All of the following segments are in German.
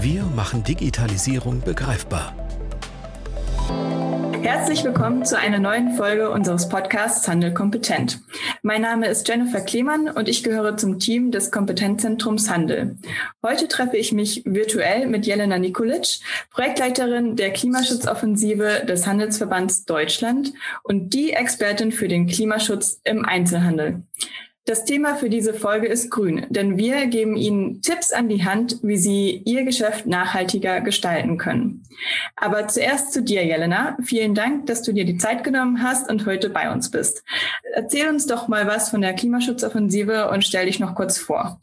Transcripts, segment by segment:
Wir machen Digitalisierung begreifbar. Herzlich willkommen zu einer neuen Folge unseres Podcasts Handel kompetent. Mein Name ist Jennifer Klemann und ich gehöre zum Team des Kompetenzzentrums Handel. Heute treffe ich mich virtuell mit Jelena Nikolic, Projektleiterin der Klimaschutzoffensive des Handelsverbands Deutschland und die Expertin für den Klimaschutz im Einzelhandel. Das Thema für diese Folge ist Grün, denn wir geben Ihnen Tipps an die Hand, wie Sie Ihr Geschäft nachhaltiger gestalten können. Aber zuerst zu dir, Jelena. Vielen Dank, dass du dir die Zeit genommen hast und heute bei uns bist. Erzähl uns doch mal was von der Klimaschutzoffensive und stell dich noch kurz vor.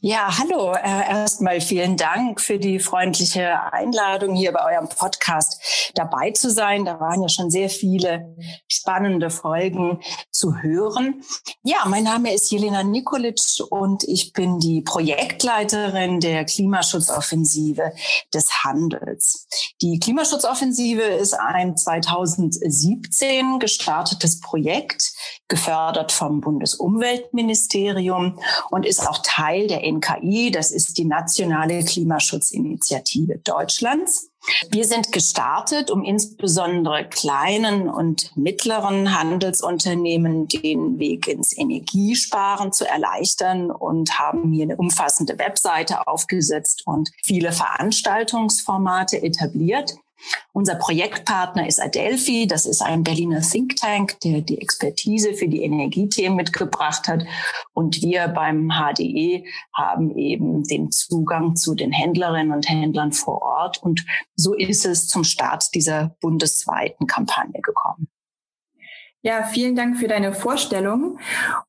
Ja, hallo. Äh, erstmal vielen Dank für die freundliche Einladung, hier bei eurem Podcast dabei zu sein. Da waren ja schon sehr viele spannende Folgen zu hören. Ja, mein Name ist Jelena Nikolic und ich bin die Projektleiterin der Klimaschutzoffensive des Handels. Die Klimaschutzoffensive ist ein 2017 gestartetes Projekt, gefördert vom Bundesumweltministerium und ist auch Teil der NKI. Das ist die Nationale Klimaschutzinitiative Deutschlands. Wir sind gestartet, um insbesondere kleinen und mittleren Handelsunternehmen den Weg ins Energiesparen zu erleichtern und haben hier eine umfassende Webseite aufgesetzt und viele Veranstaltungsformate etabliert. Unser Projektpartner ist Adelphi. Das ist ein Berliner Think Tank, der die Expertise für die Energiethemen mitgebracht hat. Und wir beim HDE haben eben den Zugang zu den Händlerinnen und Händlern vor Ort. Und so ist es zum Start dieser bundesweiten Kampagne gekommen. Ja, vielen Dank für deine Vorstellung.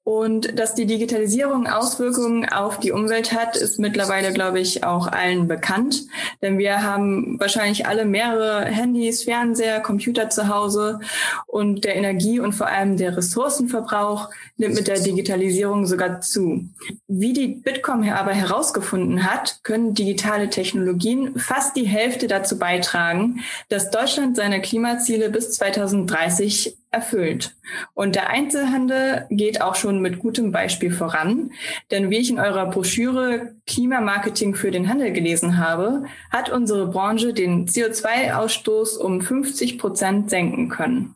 Und dass die Digitalisierung Auswirkungen auf die Umwelt hat, ist mittlerweile, glaube ich, auch allen bekannt. Denn wir haben wahrscheinlich alle mehrere Handys, Fernseher, Computer zu Hause und der Energie- und vor allem der Ressourcenverbrauch nimmt mit der Digitalisierung sogar zu. Wie die Bitkom aber herausgefunden hat, können digitale Technologien fast die Hälfte dazu beitragen, dass Deutschland seine Klimaziele bis 2030 erfüllt. Und der Einzelhandel geht auch schon mit gutem Beispiel voran. Denn wie ich in eurer Broschüre Klimamarketing für den Handel gelesen habe, hat unsere Branche den CO2-Ausstoß um 50 Prozent senken können.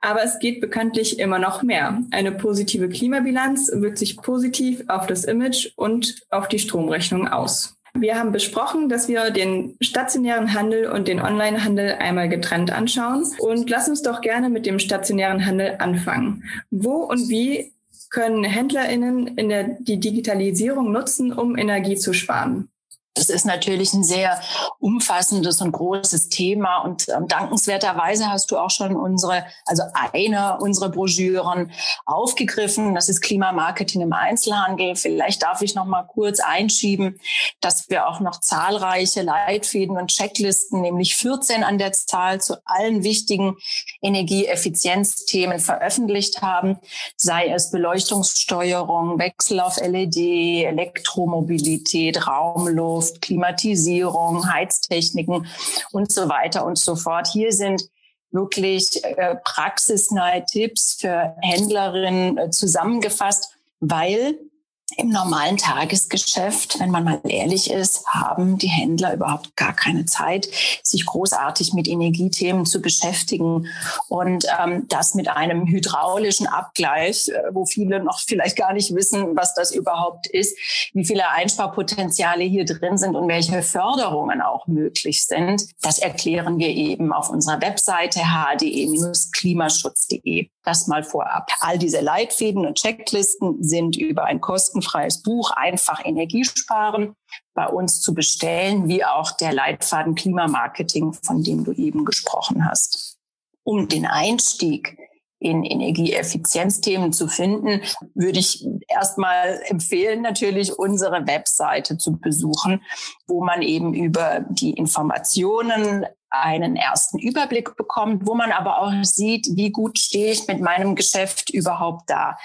Aber es geht bekanntlich immer noch mehr. Eine positive Klimabilanz wirkt sich positiv auf das Image und auf die Stromrechnung aus. Wir haben besprochen, dass wir den stationären Handel und den Onlinehandel einmal getrennt anschauen. Und lass uns doch gerne mit dem stationären Handel anfangen. Wo und wie können HändlerInnen in der, die Digitalisierung nutzen, um Energie zu sparen? Das ist natürlich ein sehr umfassendes und großes Thema und ähm, dankenswerterweise hast du auch schon unsere, also eine unserer Broschüren aufgegriffen. Das ist Klimamarketing im Einzelhandel. Vielleicht darf ich noch mal kurz einschieben, dass wir auch noch zahlreiche Leitfäden und Checklisten, nämlich 14 an der Zahl zu allen wichtigen Energieeffizienzthemen veröffentlicht haben, sei es Beleuchtungssteuerung, Wechsel auf LED, Elektromobilität, Raumluft, Luft, Klimatisierung, Heiztechniken und so weiter und so fort. Hier sind wirklich äh, praxisnahe Tipps für Händlerinnen äh, zusammengefasst, weil im normalen Tagesgeschäft, wenn man mal ehrlich ist, haben die Händler überhaupt gar keine Zeit, sich großartig mit Energiethemen zu beschäftigen. Und ähm, das mit einem hydraulischen Abgleich, äh, wo viele noch vielleicht gar nicht wissen, was das überhaupt ist, wie viele Einsparpotenziale hier drin sind und welche Förderungen auch möglich sind. Das erklären wir eben auf unserer Webseite hde-klimaschutz.de. Das mal vorab. All diese Leitfäden und Checklisten sind über ein kostenfreies Buch einfach Energiesparen bei uns zu bestellen, wie auch der Leitfaden Klimamarketing, von dem du eben gesprochen hast. Um den Einstieg in Energieeffizienzthemen zu finden, würde ich erstmal empfehlen, natürlich unsere Webseite zu besuchen, wo man eben über die Informationen einen ersten Überblick bekommt, wo man aber auch sieht, wie gut stehe ich mit meinem Geschäft überhaupt da.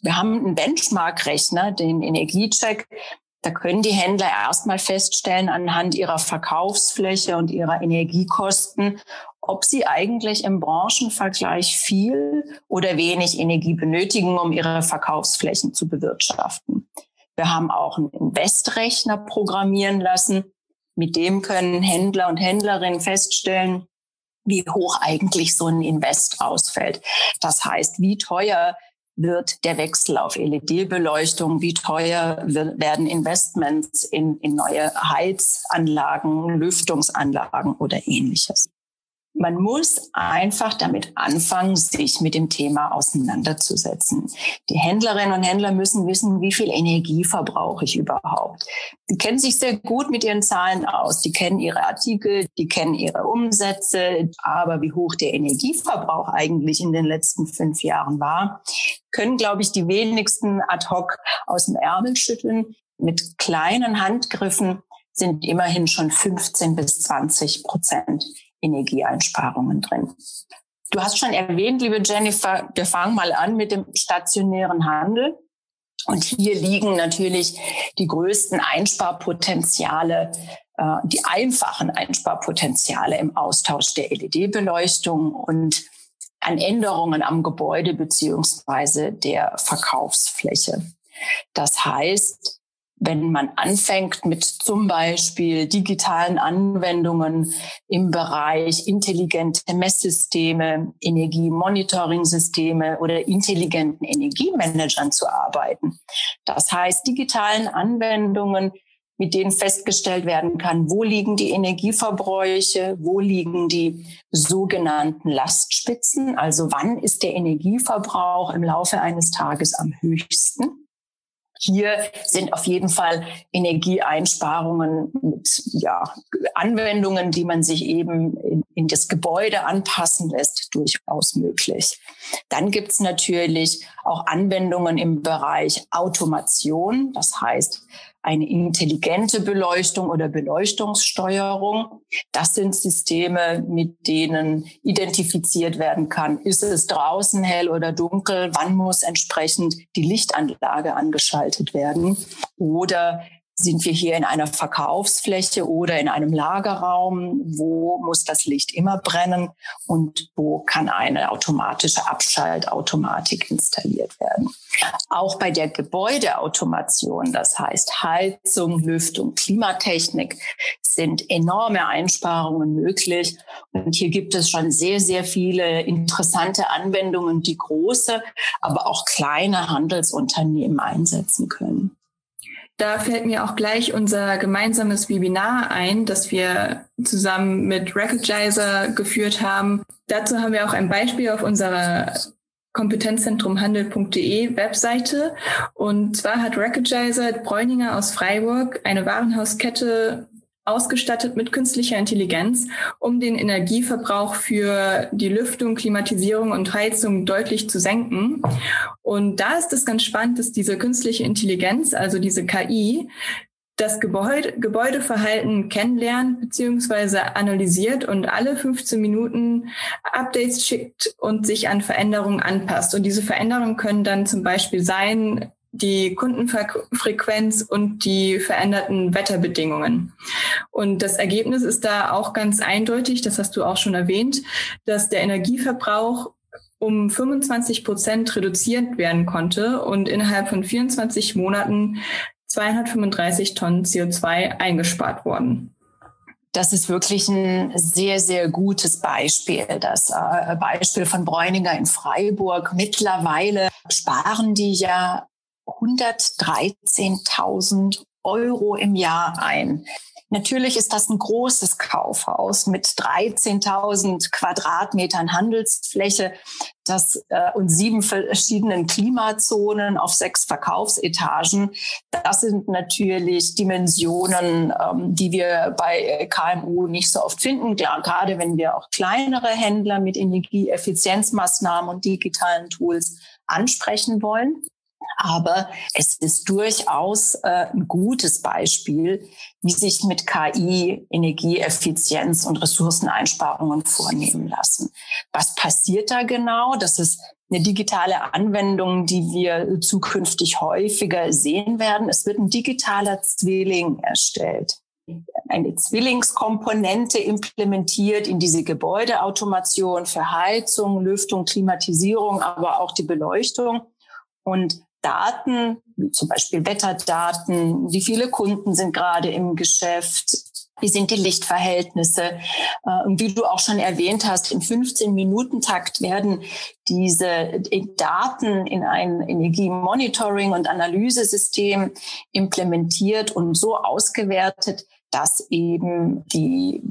Wir haben einen Benchmark-Rechner, den Energiecheck. Da können die Händler erstmal feststellen anhand ihrer Verkaufsfläche und ihrer Energiekosten, ob sie eigentlich im Branchenvergleich viel oder wenig Energie benötigen, um ihre Verkaufsflächen zu bewirtschaften. Wir haben auch einen Investrechner programmieren lassen. Mit dem können Händler und Händlerinnen feststellen, wie hoch eigentlich so ein Invest ausfällt. Das heißt, wie teuer wird der Wechsel auf LED-Beleuchtung, wie teuer werden Investments in, in neue Heizanlagen, Lüftungsanlagen oder ähnliches. Man muss einfach damit anfangen, sich mit dem Thema auseinanderzusetzen. Die Händlerinnen und Händler müssen wissen, wie viel Energie verbrauche ich überhaupt. Die kennen sich sehr gut mit ihren Zahlen aus. Die kennen ihre Artikel, die kennen ihre Umsätze. Aber wie hoch der Energieverbrauch eigentlich in den letzten fünf Jahren war, können, glaube ich, die wenigsten ad hoc aus dem Ärmel schütteln. Mit kleinen Handgriffen sind immerhin schon 15 bis 20 Prozent Energieeinsparungen drin. Du hast schon erwähnt, liebe Jennifer, wir fangen mal an mit dem stationären Handel. Und hier liegen natürlich die größten Einsparpotenziale, äh, die einfachen Einsparpotenziale im Austausch der LED-Beleuchtung und an Änderungen am Gebäude beziehungsweise der Verkaufsfläche. Das heißt, wenn man anfängt mit zum Beispiel digitalen Anwendungen im Bereich intelligente Messsysteme, Energiemonitoring-Systeme oder intelligenten Energiemanagern zu arbeiten. Das heißt, digitalen Anwendungen, mit denen festgestellt werden kann, wo liegen die Energieverbräuche, wo liegen die sogenannten Lastspitzen, also wann ist der Energieverbrauch im Laufe eines Tages am höchsten hier sind auf jeden Fall Energieeinsparungen mit ja, Anwendungen, die man sich eben in, in das Gebäude anpassen lässt, durchaus möglich. Dann gibt es natürlich auch Anwendungen im Bereich Automation. Das heißt, eine intelligente Beleuchtung oder Beleuchtungssteuerung. Das sind Systeme, mit denen identifiziert werden kann, ist es draußen hell oder dunkel, wann muss entsprechend die Lichtanlage angeschaltet werden? Oder sind wir hier in einer Verkaufsfläche oder in einem Lagerraum? Wo muss das Licht immer brennen? Und wo kann eine automatische Abschaltautomatik installiert werden? Auch bei der Gebäudeautomation, das heißt Heizung, Lüftung, Klimatechnik, sind enorme Einsparungen möglich. Und hier gibt es schon sehr, sehr viele interessante Anwendungen, die große, aber auch kleine Handelsunternehmen einsetzen können. Da fällt mir auch gleich unser gemeinsames Webinar ein, das wir zusammen mit Recognizer geführt haben. Dazu haben wir auch ein Beispiel auf unserer kompetenzzentrumhandel.de Webseite. Und zwar hat Recognizer Bräuninger aus Freiburg eine Warenhauskette ausgestattet mit künstlicher Intelligenz, um den Energieverbrauch für die Lüftung, Klimatisierung und Heizung deutlich zu senken. Und da ist es ganz spannend, dass diese künstliche Intelligenz, also diese KI, das Gebäude, Gebäudeverhalten kennenlernt bzw. analysiert und alle 15 Minuten Updates schickt und sich an Veränderungen anpasst. Und diese Veränderungen können dann zum Beispiel sein, die Kundenfrequenz und die veränderten Wetterbedingungen. Und das Ergebnis ist da auch ganz eindeutig, das hast du auch schon erwähnt, dass der Energieverbrauch um 25 Prozent reduziert werden konnte und innerhalb von 24 Monaten 235 Tonnen CO2 eingespart wurden. Das ist wirklich ein sehr, sehr gutes Beispiel. Das äh, Beispiel von Bräuninger in Freiburg. Mittlerweile sparen die ja 113.000 Euro im Jahr ein. Natürlich ist das ein großes Kaufhaus mit 13.000 Quadratmetern Handelsfläche das, äh, und sieben verschiedenen Klimazonen auf sechs Verkaufsetagen. Das sind natürlich Dimensionen, ähm, die wir bei KMU nicht so oft finden. Klar, gerade wenn wir auch kleinere Händler mit Energieeffizienzmaßnahmen und digitalen Tools ansprechen wollen. Aber es ist durchaus äh, ein gutes Beispiel, wie sich mit KI Energieeffizienz und Ressourceneinsparungen vornehmen lassen. Was passiert da genau? Das ist eine digitale Anwendung, die wir zukünftig häufiger sehen werden. Es wird ein digitaler Zwilling erstellt eine Zwillingskomponente implementiert in diese Gebäudeautomation für Heizung, Lüftung, Klimatisierung, aber auch die Beleuchtung. Und Daten, wie zum Beispiel Wetterdaten, wie viele Kunden sind gerade im Geschäft, wie sind die Lichtverhältnisse. Äh, und wie du auch schon erwähnt hast, im 15-Minuten-Takt werden diese Daten in ein Energiemonitoring- und Analysesystem implementiert und so ausgewertet, dass eben die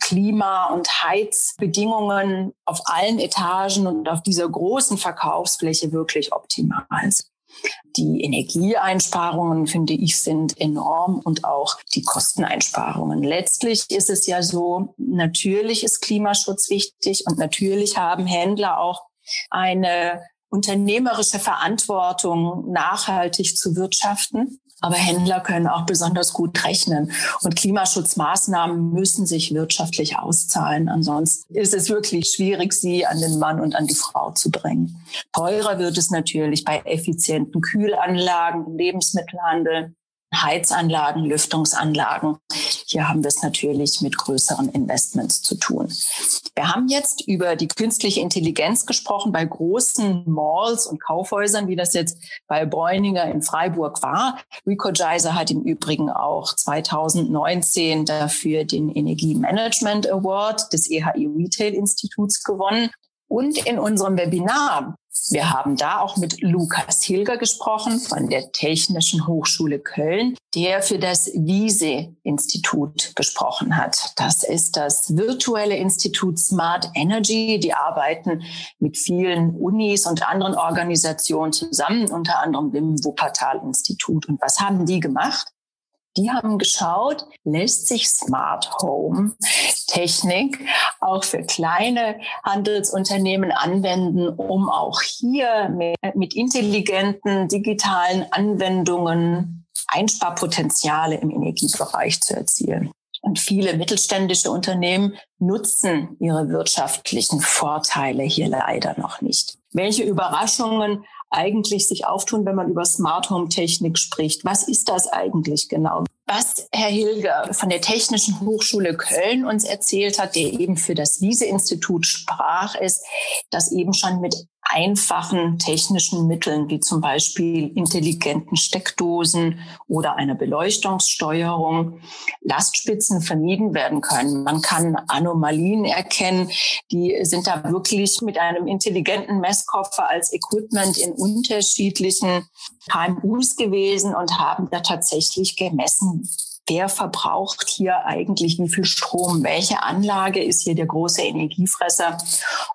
Klima- und Heizbedingungen auf allen Etagen und auf dieser großen Verkaufsfläche wirklich optimal sind. Die Energieeinsparungen, finde ich, sind enorm und auch die Kosteneinsparungen. Letztlich ist es ja so, natürlich ist Klimaschutz wichtig und natürlich haben Händler auch eine unternehmerische Verantwortung, nachhaltig zu wirtschaften. Aber Händler können auch besonders gut rechnen. Und Klimaschutzmaßnahmen müssen sich wirtschaftlich auszahlen. Ansonsten ist es wirklich schwierig, sie an den Mann und an die Frau zu bringen. Teurer wird es natürlich bei effizienten Kühlanlagen im Lebensmittelhandel. Heizanlagen, Lüftungsanlagen. Hier haben wir es natürlich mit größeren Investments zu tun. Wir haben jetzt über die künstliche Intelligenz gesprochen bei großen Malls und Kaufhäusern, wie das jetzt bei Bräuninger in Freiburg war. Recogizer hat im Übrigen auch 2019 dafür den Energiemanagement Award des EHI Retail Instituts gewonnen. Und in unserem Webinar wir haben da auch mit Lukas Hilger gesprochen von der Technischen Hochschule Köln, der für das Wiese-Institut gesprochen hat. Das ist das virtuelle Institut Smart Energy. Die arbeiten mit vielen Unis und anderen Organisationen zusammen, unter anderem dem Wuppertal-Institut. Und was haben die gemacht? Die haben geschaut, lässt sich Smart Home Technik auch für kleine Handelsunternehmen anwenden, um auch hier mit intelligenten digitalen Anwendungen Einsparpotenziale im Energiebereich zu erzielen. Und viele mittelständische Unternehmen nutzen ihre wirtschaftlichen Vorteile hier leider noch nicht. Welche Überraschungen eigentlich sich auftun, wenn man über Smart Home Technik spricht. Was ist das eigentlich genau? Was Herr Hilger von der Technischen Hochschule Köln uns erzählt hat, der eben für das Wiese-Institut sprach, ist, dass eben schon mit einfachen technischen Mitteln wie zum Beispiel intelligenten Steckdosen oder einer Beleuchtungssteuerung Lastspitzen vermieden werden können. Man kann Anomalien erkennen, die sind da wirklich mit einem intelligenten Messkoffer als Equipment in unterschiedlichen KMUs gewesen und haben da tatsächlich gemessen, wer verbraucht hier eigentlich wie viel Strom, welche Anlage ist hier der große Energiefresser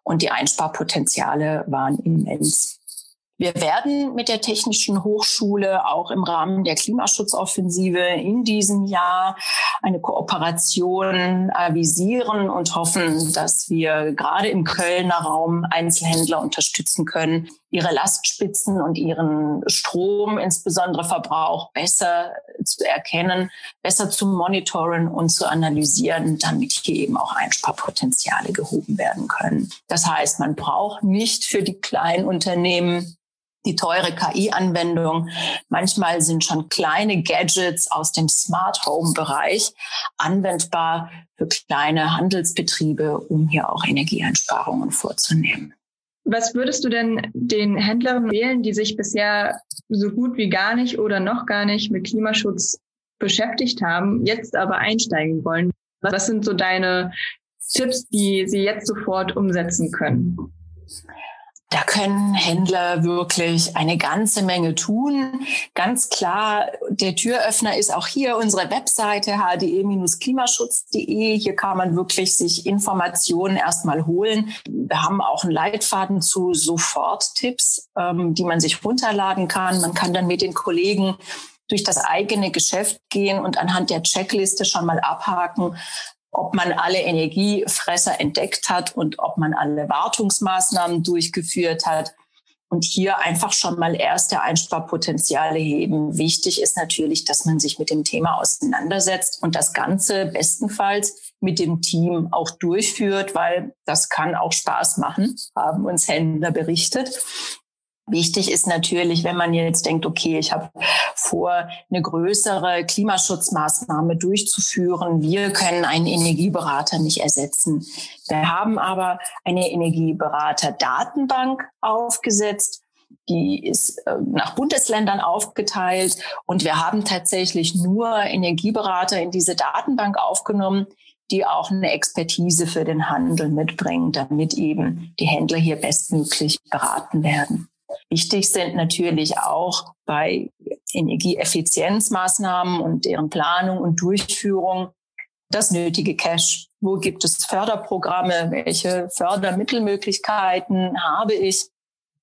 und die Einsparpotenziale waren immens. Wir werden mit der Technischen Hochschule auch im Rahmen der Klimaschutzoffensive in diesem Jahr eine Kooperation avisieren und hoffen, dass wir gerade im Kölner Raum Einzelhändler unterstützen können, ihre Lastspitzen und ihren Strom, insbesondere Verbrauch, besser zu erkennen, besser zu monitoren und zu analysieren, damit hier eben auch Einsparpotenziale gehoben werden können. Das heißt, man braucht nicht für die kleinen Unternehmen die teure KI-Anwendung. Manchmal sind schon kleine Gadgets aus dem Smart Home-Bereich anwendbar für kleine Handelsbetriebe, um hier auch Energieeinsparungen vorzunehmen. Was würdest du denn den Händlern wählen, die sich bisher so gut wie gar nicht oder noch gar nicht mit Klimaschutz beschäftigt haben, jetzt aber einsteigen wollen? Was sind so deine Tipps, die sie jetzt sofort umsetzen können? Da können Händler wirklich eine ganze Menge tun. Ganz klar, der Türöffner ist auch hier unsere Webseite hde-klimaschutz.de. Hier kann man wirklich sich Informationen erstmal holen. Wir haben auch einen Leitfaden zu Soforttipps, ähm, die man sich runterladen kann. Man kann dann mit den Kollegen durch das eigene Geschäft gehen und anhand der Checkliste schon mal abhaken, ob man alle Energiefresser entdeckt hat und ob man alle Wartungsmaßnahmen durchgeführt hat und hier einfach schon mal erste Einsparpotenziale heben. Wichtig ist natürlich, dass man sich mit dem Thema auseinandersetzt und das Ganze bestenfalls mit dem Team auch durchführt, weil das kann auch Spaß machen, haben uns Händler berichtet. Wichtig ist natürlich, wenn man jetzt denkt, okay, ich habe vor, eine größere Klimaschutzmaßnahme durchzuführen. Wir können einen Energieberater nicht ersetzen. Wir haben aber eine Energieberater-Datenbank aufgesetzt. Die ist äh, nach Bundesländern aufgeteilt und wir haben tatsächlich nur Energieberater in diese Datenbank aufgenommen, die auch eine Expertise für den Handel mitbringen, damit eben die Händler hier bestmöglich beraten werden. Wichtig sind natürlich auch bei Energieeffizienzmaßnahmen und deren Planung und Durchführung das nötige Cash. Wo gibt es Förderprogramme? Welche Fördermittelmöglichkeiten habe ich?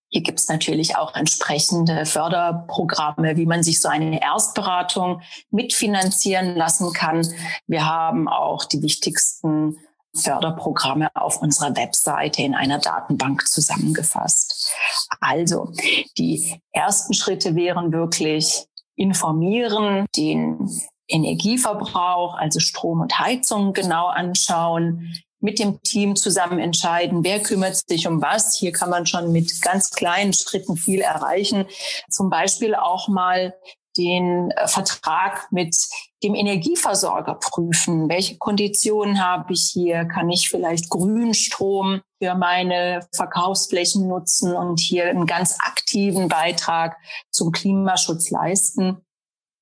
Hier gibt es natürlich auch entsprechende Förderprogramme, wie man sich so eine Erstberatung mitfinanzieren lassen kann. Wir haben auch die wichtigsten Förderprogramme auf unserer Webseite in einer Datenbank zusammengefasst. Also die ersten Schritte wären wirklich informieren, den Energieverbrauch, also Strom und Heizung genau anschauen, mit dem Team zusammen entscheiden, wer kümmert sich um was. Hier kann man schon mit ganz kleinen Schritten viel erreichen. Zum Beispiel auch mal den äh, Vertrag mit dem Energieversorger prüfen. Welche Konditionen habe ich hier? Kann ich vielleicht Grünstrom für meine Verkaufsflächen nutzen und hier einen ganz aktiven Beitrag zum Klimaschutz leisten?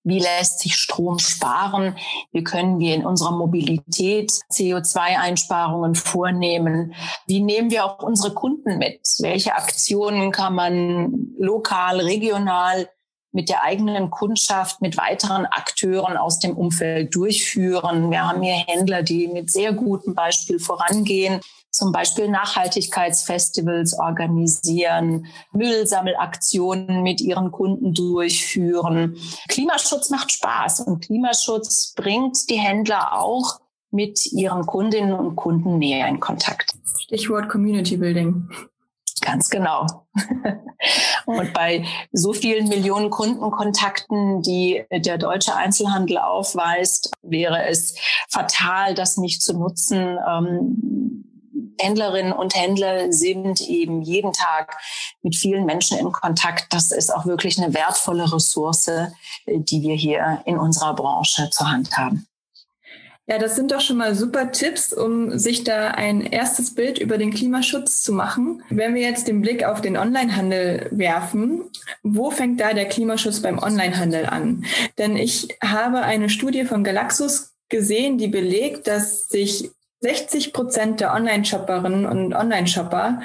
Wie lässt sich Strom sparen? Wie können wir in unserer Mobilität CO2-Einsparungen vornehmen? Wie nehmen wir auch unsere Kunden mit? Welche Aktionen kann man lokal, regional mit der eigenen Kundschaft, mit weiteren Akteuren aus dem Umfeld durchführen. Wir haben hier Händler, die mit sehr gutem Beispiel vorangehen, zum Beispiel Nachhaltigkeitsfestivals organisieren, Müllsammelaktionen mit ihren Kunden durchführen. Klimaschutz macht Spaß und Klimaschutz bringt die Händler auch mit ihren Kundinnen und Kunden näher in Kontakt. Stichwort Community Building. Ganz genau. Und bei so vielen Millionen Kundenkontakten, die der deutsche Einzelhandel aufweist, wäre es fatal, das nicht zu nutzen. Ähm, Händlerinnen und Händler sind eben jeden Tag mit vielen Menschen in Kontakt. Das ist auch wirklich eine wertvolle Ressource, äh, die wir hier in unserer Branche zur Hand haben. Ja, das sind doch schon mal super Tipps, um sich da ein erstes Bild über den Klimaschutz zu machen. Wenn wir jetzt den Blick auf den Onlinehandel werfen, wo fängt da der Klimaschutz beim Onlinehandel an? Denn ich habe eine Studie von Galaxus gesehen, die belegt, dass sich 60 Prozent der Online-Shopperinnen und Online-Shopper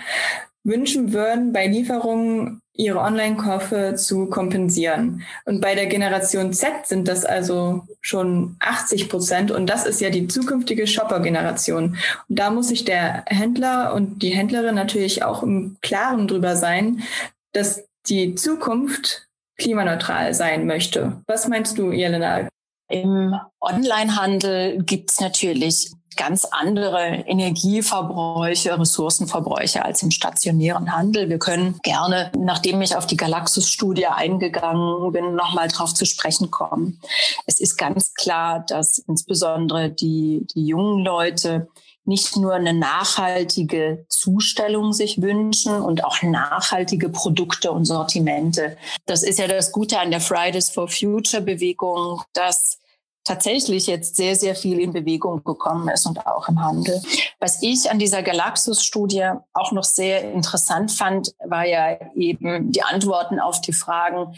wünschen würden, bei Lieferungen ihre Online-Käufe zu kompensieren. Und bei der Generation Z sind das also schon 80 Prozent. Und das ist ja die zukünftige Shopper-Generation. Und da muss sich der Händler und die Händlerin natürlich auch im Klaren drüber sein, dass die Zukunft klimaneutral sein möchte. Was meinst du, Jelena? Im Onlinehandel gibt es natürlich ganz andere Energieverbräuche, Ressourcenverbräuche als im stationären Handel. Wir können gerne, nachdem ich auf die Galaxus-Studie eingegangen bin, nochmal drauf zu sprechen kommen. Es ist ganz klar, dass insbesondere die, die jungen Leute nicht nur eine nachhaltige Zustellung sich wünschen und auch nachhaltige Produkte und Sortimente. Das ist ja das Gute an der Fridays for Future Bewegung, dass tatsächlich jetzt sehr, sehr viel in Bewegung gekommen ist und auch im Handel. Was ich an dieser Galaxus-Studie auch noch sehr interessant fand, war ja eben die Antworten auf die Fragen,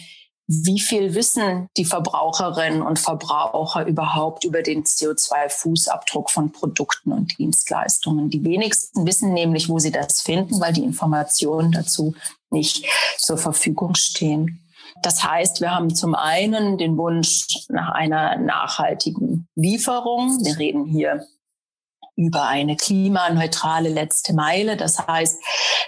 wie viel wissen die Verbraucherinnen und Verbraucher überhaupt über den CO2-Fußabdruck von Produkten und Dienstleistungen? Die wenigsten wissen nämlich, wo sie das finden, weil die Informationen dazu nicht zur Verfügung stehen. Das heißt, wir haben zum einen den Wunsch nach einer nachhaltigen Lieferung. Wir reden hier über eine klimaneutrale letzte Meile. Das heißt,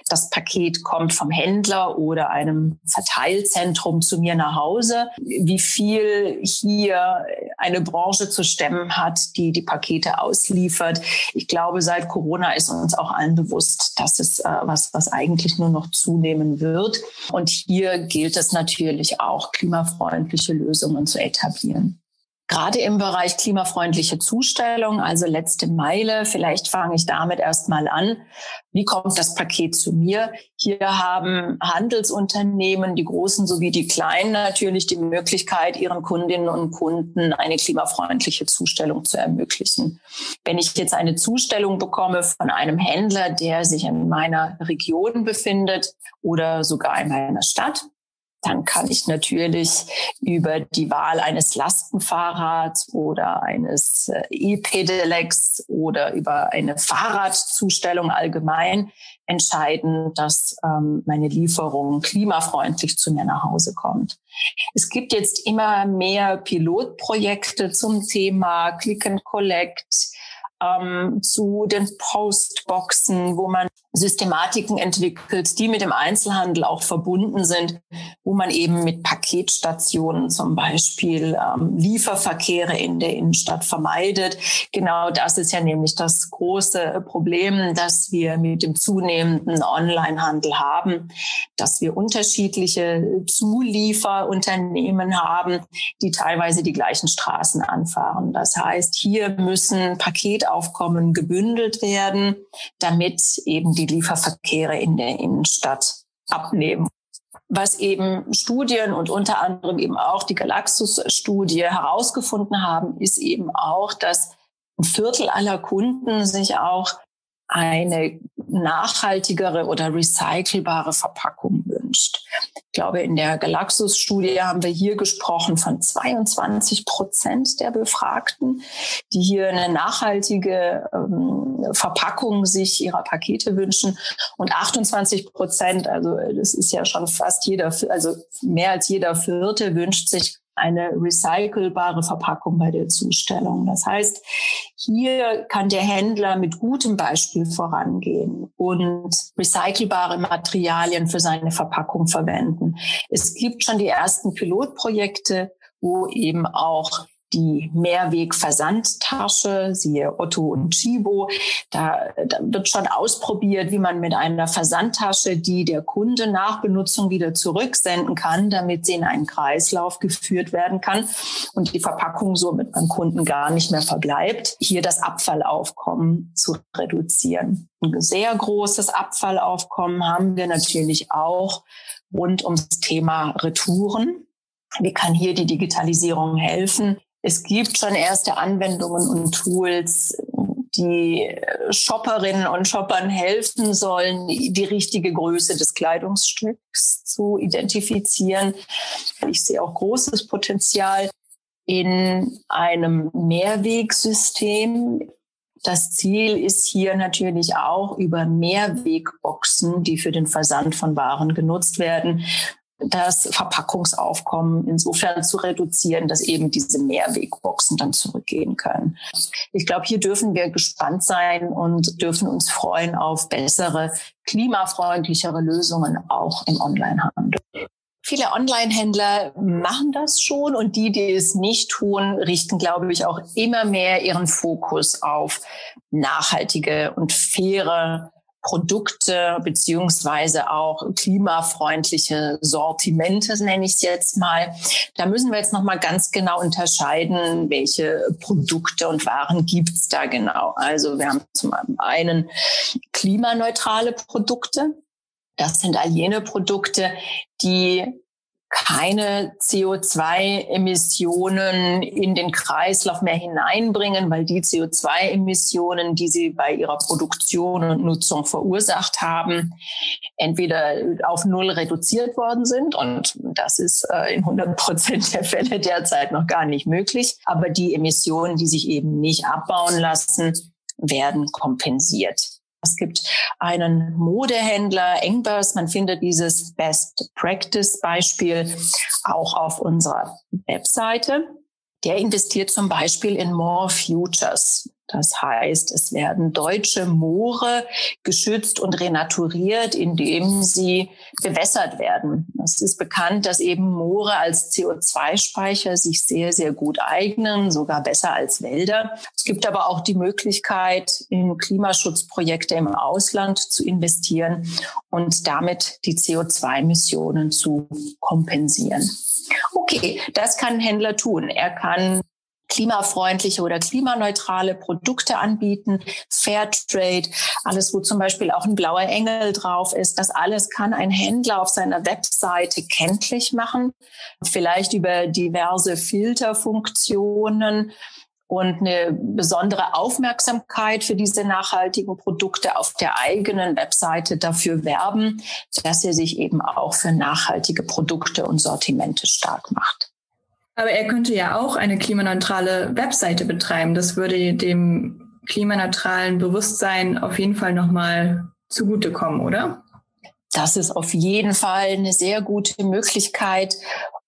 das Paket kommt vom Händler oder einem Verteilzentrum zu mir nach Hause. Wie viel hier eine Branche zu stemmen hat, die die Pakete ausliefert. Ich glaube, seit Corona ist uns auch allen bewusst, dass es äh, was, was eigentlich nur noch zunehmen wird. Und hier gilt es natürlich auch, klimafreundliche Lösungen zu etablieren. Gerade im Bereich klimafreundliche Zustellung, also letzte Meile, vielleicht fange ich damit erstmal an. Wie kommt das Paket zu mir? Hier haben Handelsunternehmen, die großen sowie die kleinen, natürlich die Möglichkeit, ihren Kundinnen und Kunden eine klimafreundliche Zustellung zu ermöglichen. Wenn ich jetzt eine Zustellung bekomme von einem Händler, der sich in meiner Region befindet oder sogar in meiner Stadt, dann kann ich natürlich über die Wahl eines Lastenfahrrads oder eines äh, E-Pedelecs oder über eine Fahrradzustellung allgemein entscheiden, dass ähm, meine Lieferung klimafreundlich zu mir nach Hause kommt. Es gibt jetzt immer mehr Pilotprojekte zum Thema Click and Collect, ähm, zu den Postboxen, wo man Systematiken entwickelt, die mit dem Einzelhandel auch verbunden sind, wo man eben mit Paketstationen zum Beispiel ähm, Lieferverkehre in der Innenstadt vermeidet. Genau das ist ja nämlich das große Problem, dass wir mit dem zunehmenden Onlinehandel haben, dass wir unterschiedliche Zulieferunternehmen haben, die teilweise die gleichen Straßen anfahren. Das heißt, hier müssen Paketaufkommen gebündelt werden, damit eben die Lieferverkehre in der Innenstadt abnehmen. Was eben Studien und unter anderem eben auch die Galaxus-Studie herausgefunden haben, ist eben auch, dass ein Viertel aller Kunden sich auch eine nachhaltigere oder recycelbare Verpackung. Ich glaube, in der Galaxus-Studie haben wir hier gesprochen von 22 Prozent der Befragten, die hier eine nachhaltige ähm, Verpackung sich ihrer Pakete wünschen. Und 28 Prozent, also das ist ja schon fast jeder, also mehr als jeder Vierte wünscht sich eine recycelbare Verpackung bei der Zustellung. Das heißt, hier kann der Händler mit gutem Beispiel vorangehen und recycelbare Materialien für seine Verpackung verwenden. Es gibt schon die ersten Pilotprojekte, wo eben auch die Mehrweg-Versandtasche, siehe Otto und Chibo. Da, da, wird schon ausprobiert, wie man mit einer Versandtasche, die der Kunde nach Benutzung wieder zurücksenden kann, damit sie in einen Kreislauf geführt werden kann und die Verpackung somit beim Kunden gar nicht mehr verbleibt, hier das Abfallaufkommen zu reduzieren. Ein sehr großes Abfallaufkommen haben wir natürlich auch rund ums Thema Retouren. Wie kann hier die Digitalisierung helfen? Es gibt schon erste Anwendungen und Tools, die Shopperinnen und Shoppern helfen sollen, die richtige Größe des Kleidungsstücks zu identifizieren. Ich sehe auch großes Potenzial in einem Mehrwegsystem. Das Ziel ist hier natürlich auch über Mehrwegboxen, die für den Versand von Waren genutzt werden, das Verpackungsaufkommen insofern zu reduzieren, dass eben diese Mehrwegboxen dann zurückgehen können. Ich glaube, hier dürfen wir gespannt sein und dürfen uns freuen auf bessere, klimafreundlichere Lösungen auch im Onlinehandel. Viele Online-Händler machen das schon und die, die es nicht tun, richten, glaube ich, auch immer mehr ihren Fokus auf nachhaltige und faire Produkte beziehungsweise auch klimafreundliche Sortimente, nenne ich es jetzt mal. Da müssen wir jetzt noch mal ganz genau unterscheiden, welche Produkte und Waren gibt's da genau. Also wir haben zum einen klimaneutrale Produkte. Das sind all jene Produkte, die keine CO2-Emissionen in den Kreislauf mehr hineinbringen, weil die CO2-Emissionen, die sie bei ihrer Produktion und Nutzung verursacht haben, entweder auf Null reduziert worden sind. Und das ist äh, in 100 Prozent der Fälle derzeit noch gar nicht möglich. Aber die Emissionen, die sich eben nicht abbauen lassen, werden kompensiert. Es gibt einen Modehändler, Engbers. Man findet dieses Best Practice Beispiel auch auf unserer Webseite. Der investiert zum Beispiel in More Futures. Das heißt, es werden deutsche Moore geschützt und renaturiert, indem sie bewässert werden. Es ist bekannt, dass eben Moore als CO2-Speicher sich sehr, sehr gut eignen, sogar besser als Wälder. Es gibt aber auch die Möglichkeit, in Klimaschutzprojekte im Ausland zu investieren und damit die CO2-Emissionen zu kompensieren. Okay, das kann ein Händler tun. Er kann klimafreundliche oder klimaneutrale Produkte anbieten, Fairtrade, alles, wo zum Beispiel auch ein blauer Engel drauf ist. Das alles kann ein Händler auf seiner Webseite kenntlich machen, vielleicht über diverse Filterfunktionen und eine besondere Aufmerksamkeit für diese nachhaltigen Produkte auf der eigenen Webseite dafür werben, dass er sich eben auch für nachhaltige Produkte und Sortimente stark macht. Aber er könnte ja auch eine klimaneutrale Webseite betreiben. Das würde dem klimaneutralen Bewusstsein auf jeden Fall nochmal zugutekommen, oder? Das ist auf jeden Fall eine sehr gute Möglichkeit,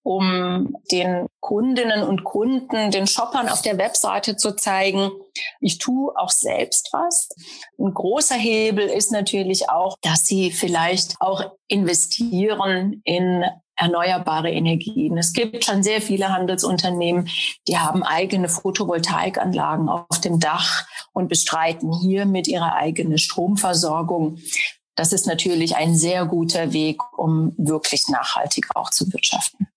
um den Kundinnen und Kunden, den Shoppern auf der Webseite zu zeigen, ich tue auch selbst was. Ein großer Hebel ist natürlich auch, dass sie vielleicht auch investieren in erneuerbare Energien. Es gibt schon sehr viele Handelsunternehmen, die haben eigene Photovoltaikanlagen auf dem Dach und bestreiten hier mit ihrer eigenen Stromversorgung. Das ist natürlich ein sehr guter Weg, um wirklich nachhaltig auch zu wirtschaften.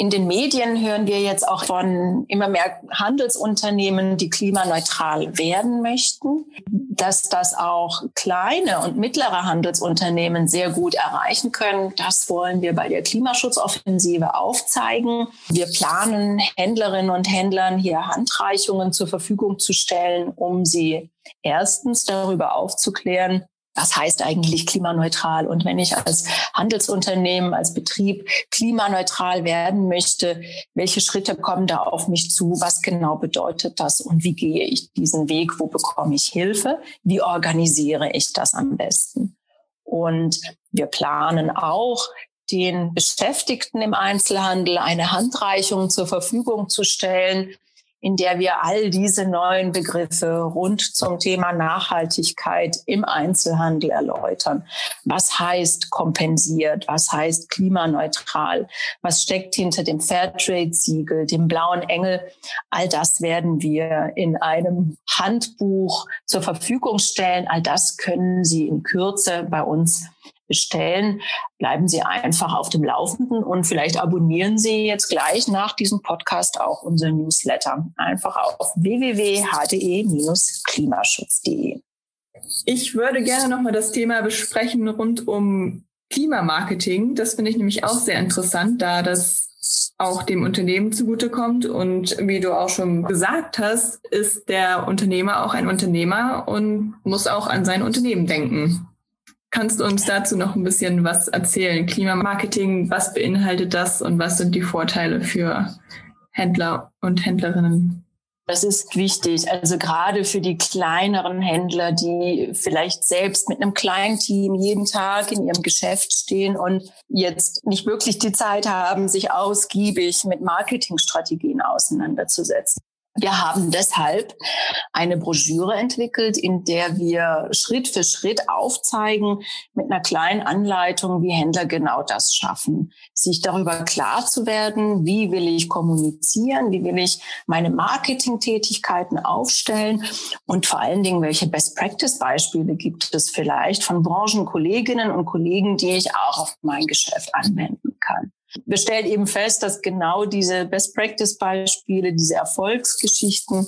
In den Medien hören wir jetzt auch von immer mehr Handelsunternehmen, die klimaneutral werden möchten, dass das auch kleine und mittlere Handelsunternehmen sehr gut erreichen können. Das wollen wir bei der Klimaschutzoffensive aufzeigen. Wir planen Händlerinnen und Händlern hier Handreichungen zur Verfügung zu stellen, um sie erstens darüber aufzuklären, was heißt eigentlich klimaneutral? Und wenn ich als Handelsunternehmen, als Betrieb klimaneutral werden möchte, welche Schritte kommen da auf mich zu? Was genau bedeutet das? Und wie gehe ich diesen Weg? Wo bekomme ich Hilfe? Wie organisiere ich das am besten? Und wir planen auch, den Beschäftigten im Einzelhandel eine Handreichung zur Verfügung zu stellen, in der wir all diese neuen Begriffe rund zum Thema Nachhaltigkeit im Einzelhandel erläutern. Was heißt kompensiert? Was heißt klimaneutral? Was steckt hinter dem Fairtrade-Siegel, dem blauen Engel? All das werden wir in einem Handbuch zur Verfügung stellen. All das können Sie in Kürze bei uns bestellen, bleiben Sie einfach auf dem Laufenden und vielleicht abonnieren Sie jetzt gleich nach diesem Podcast auch unser Newsletter. Einfach auf www.hde-klimaschutz.de. Ich würde gerne nochmal das Thema besprechen rund um Klimamarketing. Das finde ich nämlich auch sehr interessant, da das auch dem Unternehmen zugutekommt. Und wie du auch schon gesagt hast, ist der Unternehmer auch ein Unternehmer und muss auch an sein Unternehmen denken. Kannst du uns dazu noch ein bisschen was erzählen? Klimamarketing, was beinhaltet das und was sind die Vorteile für Händler und Händlerinnen? Das ist wichtig. Also gerade für die kleineren Händler, die vielleicht selbst mit einem kleinen Team jeden Tag in ihrem Geschäft stehen und jetzt nicht wirklich die Zeit haben, sich ausgiebig mit Marketingstrategien auseinanderzusetzen. Wir haben deshalb eine Broschüre entwickelt, in der wir Schritt für Schritt aufzeigen mit einer kleinen Anleitung, wie Händler genau das schaffen. Sich darüber klar zu werden, wie will ich kommunizieren, wie will ich meine Marketingtätigkeiten aufstellen und vor allen Dingen, welche Best-Practice-Beispiele gibt es vielleicht von Branchenkolleginnen und Kollegen, die ich auch auf mein Geschäft anwenden kann. Wir stellen eben fest, dass genau diese Best-Practice-Beispiele, diese Erfolgsgeschichten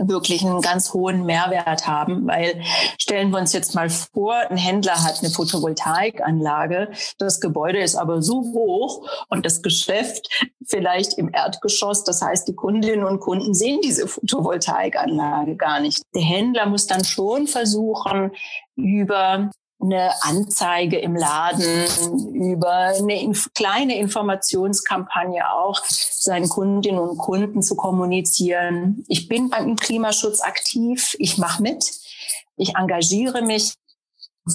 wirklich einen ganz hohen Mehrwert haben, weil stellen wir uns jetzt mal vor, ein Händler hat eine Photovoltaikanlage, das Gebäude ist aber so hoch und das Geschäft vielleicht im Erdgeschoss, das heißt, die Kundinnen und Kunden sehen diese Photovoltaikanlage gar nicht. Der Händler muss dann schon versuchen, über eine Anzeige im Laden, über eine kleine Informationskampagne auch seinen Kundinnen und Kunden zu kommunizieren. Ich bin beim Klimaschutz aktiv, ich mache mit, ich engagiere mich.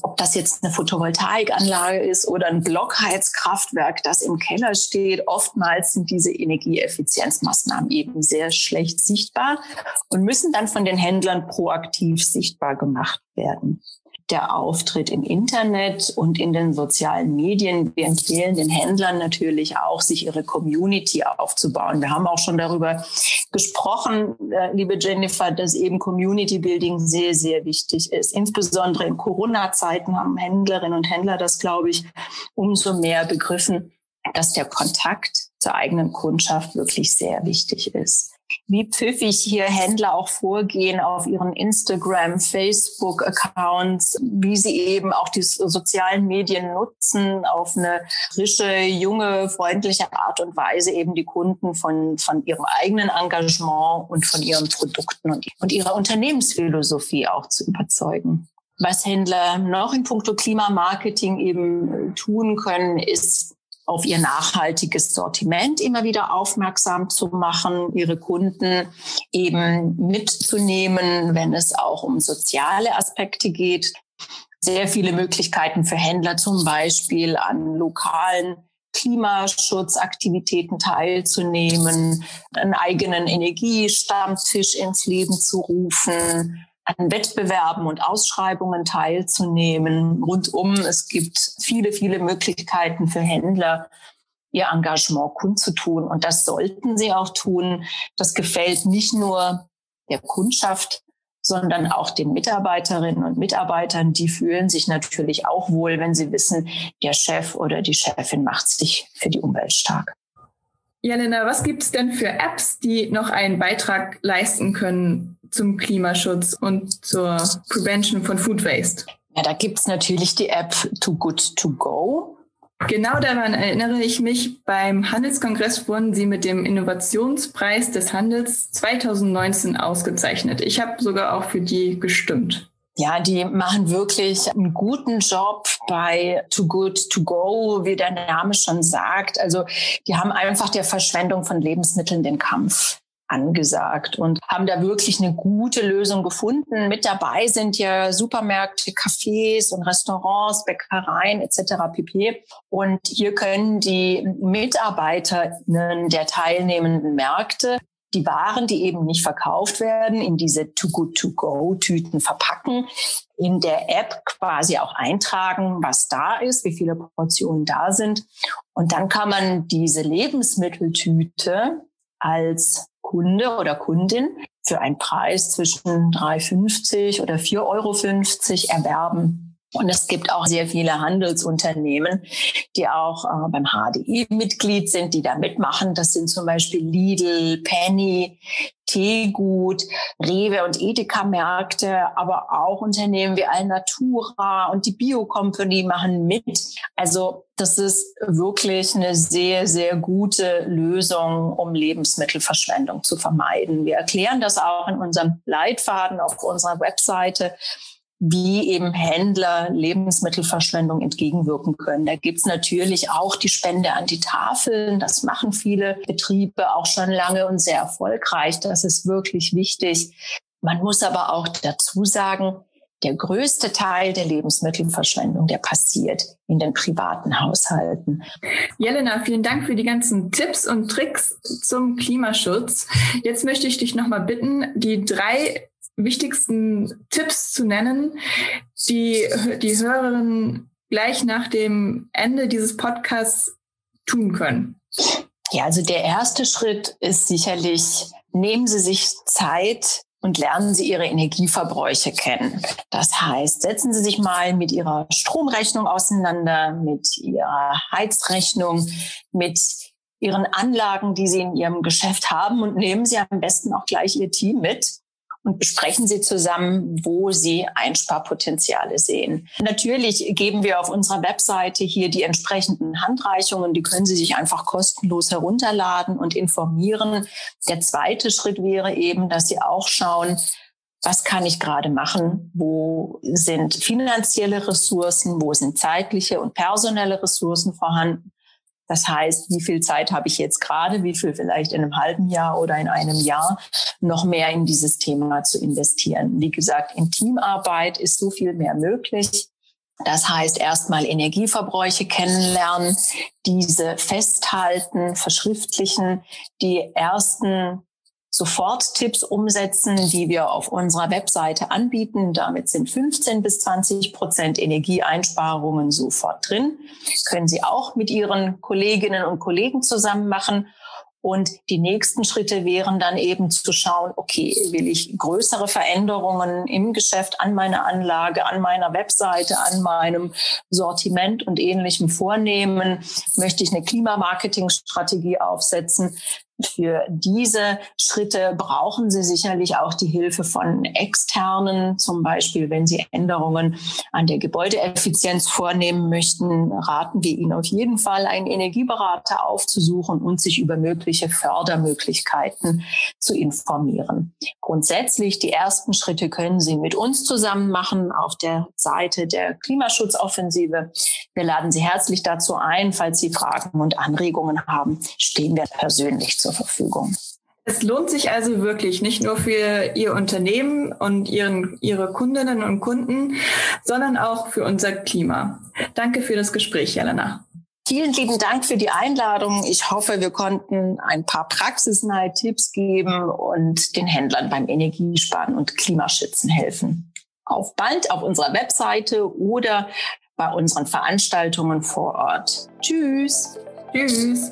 Ob das jetzt eine Photovoltaikanlage ist oder ein Blockheizkraftwerk, das im Keller steht, oftmals sind diese Energieeffizienzmaßnahmen eben sehr schlecht sichtbar und müssen dann von den Händlern proaktiv sichtbar gemacht werden der Auftritt im Internet und in den sozialen Medien. Wir empfehlen den Händlern natürlich auch, sich ihre Community aufzubauen. Wir haben auch schon darüber gesprochen, äh, liebe Jennifer, dass eben Community Building sehr, sehr wichtig ist. Insbesondere in Corona-Zeiten haben Händlerinnen und Händler das, glaube ich, umso mehr begriffen, dass der Kontakt zur eigenen Kundschaft wirklich sehr wichtig ist wie pfiffig hier Händler auch vorgehen auf ihren Instagram, Facebook-Accounts, wie sie eben auch die sozialen Medien nutzen, auf eine frische, junge, freundliche Art und Weise eben die Kunden von, von ihrem eigenen Engagement und von ihren Produkten und, und ihrer Unternehmensphilosophie auch zu überzeugen. Was Händler noch in puncto Klimamarketing eben tun können, ist auf ihr nachhaltiges Sortiment immer wieder aufmerksam zu machen, ihre Kunden eben mitzunehmen, wenn es auch um soziale Aspekte geht. Sehr viele Möglichkeiten für Händler zum Beispiel an lokalen Klimaschutzaktivitäten teilzunehmen, einen eigenen Energiestammtisch ins Leben zu rufen, an Wettbewerben und Ausschreibungen teilzunehmen. Rundum, es gibt viele, viele Möglichkeiten für Händler, ihr Engagement kundzutun. Und das sollten sie auch tun. Das gefällt nicht nur der Kundschaft, sondern auch den Mitarbeiterinnen und Mitarbeitern. Die fühlen sich natürlich auch wohl, wenn sie wissen, der Chef oder die Chefin macht sich für die Umwelt stark. Jelena, was gibt es denn für Apps, die noch einen Beitrag leisten können zum Klimaschutz und zur Prevention von Food Waste? Ja, da gibt es natürlich die App Too Good To Go. Genau daran erinnere ich mich. Beim Handelskongress wurden Sie mit dem Innovationspreis des Handels 2019 ausgezeichnet. Ich habe sogar auch für die gestimmt. Ja, die machen wirklich einen guten Job bei Too Good To Go, wie der Name schon sagt. Also die haben einfach der Verschwendung von Lebensmitteln den Kampf angesagt und haben da wirklich eine gute Lösung gefunden. Mit dabei sind ja Supermärkte, Cafés und Restaurants, Bäckereien etc. pp. Und hier können die Mitarbeiterinnen der teilnehmenden Märkte die Waren, die eben nicht verkauft werden, in diese Too-Good-To-Go-Tüten verpacken, in der App quasi auch eintragen, was da ist, wie viele Portionen da sind. Und dann kann man diese Lebensmitteltüte als Kunde oder Kundin für einen Preis zwischen 3,50 oder 4,50 Euro erwerben. Und es gibt auch sehr viele Handelsunternehmen, die auch äh, beim HDI Mitglied sind, die da mitmachen. Das sind zum Beispiel Lidl, Penny, Teegut, Rewe und Edeka-Märkte, aber auch Unternehmen wie Alnatura und die Bio Company machen mit. Also das ist wirklich eine sehr, sehr gute Lösung, um Lebensmittelverschwendung zu vermeiden. Wir erklären das auch in unserem Leitfaden auf unserer Webseite wie eben Händler Lebensmittelverschwendung entgegenwirken können. Da gibt's natürlich auch die Spende an die Tafeln. Das machen viele Betriebe auch schon lange und sehr erfolgreich. Das ist wirklich wichtig. Man muss aber auch dazu sagen, der größte Teil der Lebensmittelverschwendung, der passiert in den privaten Haushalten. Jelena, vielen Dank für die ganzen Tipps und Tricks zum Klimaschutz. Jetzt möchte ich dich nochmal bitten, die drei wichtigsten Tipps zu nennen, die die Hörerinnen gleich nach dem Ende dieses Podcasts tun können? Ja, also der erste Schritt ist sicherlich, nehmen Sie sich Zeit und lernen Sie Ihre Energieverbräuche kennen. Das heißt, setzen Sie sich mal mit Ihrer Stromrechnung auseinander, mit Ihrer Heizrechnung, mit Ihren Anlagen, die Sie in Ihrem Geschäft haben und nehmen Sie am besten auch gleich Ihr Team mit und besprechen Sie zusammen, wo Sie Einsparpotenziale sehen. Natürlich geben wir auf unserer Webseite hier die entsprechenden Handreichungen. Die können Sie sich einfach kostenlos herunterladen und informieren. Der zweite Schritt wäre eben, dass Sie auch schauen, was kann ich gerade machen? Wo sind finanzielle Ressourcen? Wo sind zeitliche und personelle Ressourcen vorhanden? Das heißt, wie viel Zeit habe ich jetzt gerade, wie viel vielleicht in einem halben Jahr oder in einem Jahr noch mehr in dieses Thema zu investieren. Wie gesagt, in Teamarbeit ist so viel mehr möglich. Das heißt, erstmal Energieverbräuche kennenlernen, diese festhalten, verschriftlichen, die ersten sofort Tipps umsetzen, die wir auf unserer Webseite anbieten. Damit sind 15 bis 20 Prozent Energieeinsparungen sofort drin. Können Sie auch mit Ihren Kolleginnen und Kollegen zusammen machen. Und die nächsten Schritte wären dann eben zu schauen, okay, will ich größere Veränderungen im Geschäft an meiner Anlage, an meiner Webseite, an meinem Sortiment und ähnlichem vornehmen? Möchte ich eine Klimamarketingstrategie aufsetzen? Für diese Schritte brauchen Sie sicherlich auch die Hilfe von externen, zum Beispiel wenn Sie Änderungen an der Gebäudeeffizienz vornehmen möchten, raten wir Ihnen auf jeden Fall, einen Energieberater aufzusuchen und sich über mögliche Fördermöglichkeiten zu informieren. Grundsätzlich, die ersten Schritte können Sie mit uns zusammen machen auf der Seite der Klimaschutzoffensive. Wir laden Sie herzlich dazu ein, falls Sie Fragen und Anregungen haben, stehen wir persönlich zur zur Verfügung. Es lohnt sich also wirklich nicht nur für Ihr Unternehmen und Ihren, Ihre Kundinnen und Kunden, sondern auch für unser Klima. Danke für das Gespräch, Jelena. Vielen lieben Dank für die Einladung. Ich hoffe, wir konnten ein paar praxisnahe Tipps geben und den Händlern beim Energiesparen und Klimaschützen helfen. Auf bald auf unserer Webseite oder bei unseren Veranstaltungen vor Ort. Tschüss. Tschüss.